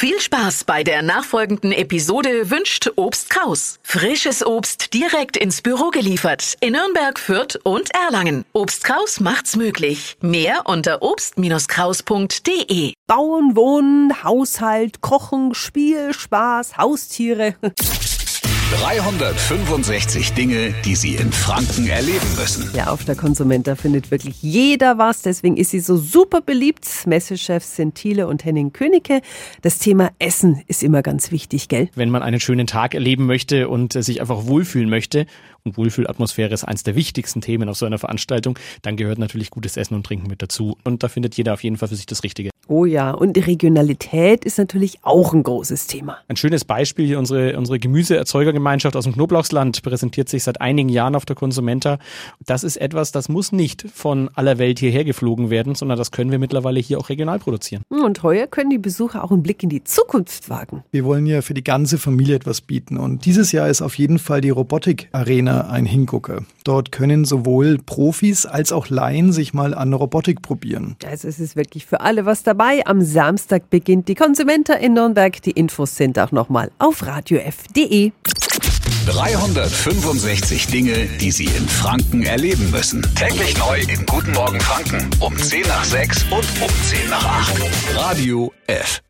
Viel Spaß bei der nachfolgenden Episode wünscht Obst Kraus. Frisches Obst direkt ins Büro geliefert in Nürnberg, Fürth und Erlangen. Obst Kraus macht's möglich. Mehr unter obst-kraus.de. Bauen, Wohnen, Haushalt, Kochen, Spiel, Spaß, Haustiere. 365 Dinge, die Sie in Franken erleben müssen. Ja, auf der Konsumenta findet wirklich jeder was. Deswegen ist sie so super beliebt. Messechefs sind Thiele und Henning Königke. Das Thema Essen ist immer ganz wichtig, gell? Wenn man einen schönen Tag erleben möchte und äh, sich einfach wohlfühlen möchte, und Wohlfühlatmosphäre ist eines der wichtigsten Themen auf so einer Veranstaltung, dann gehört natürlich gutes Essen und Trinken mit dazu. Und da findet jeder auf jeden Fall für sich das Richtige. Oh ja, und die Regionalität ist natürlich auch ein großes Thema. Ein schönes Beispiel hier, unsere, unsere Gemüseerzeugergemeinschaft aus dem Knoblauchsland präsentiert sich seit einigen Jahren auf der Konsumenta. Das ist etwas, das muss nicht von aller Welt hierher geflogen werden, sondern das können wir mittlerweile hier auch regional produzieren. Und heuer können die Besucher auch einen Blick in die Zukunft wagen. Wir wollen ja für die ganze Familie etwas bieten. Und dieses Jahr ist auf jeden Fall die Robotik-Arena ein Hingucker. Dort können sowohl Profis als auch Laien sich mal an Robotik probieren. Also es ist wirklich für alle was dabei. Am Samstag beginnt die Konsumenta in Nürnberg. Die Infos sind auch nochmal auf radiof.de. 365 Dinge, die Sie in Franken erleben müssen. Täglich neu in Guten Morgen Franken um 10 nach 6 und um 10 nach 8. Radio F.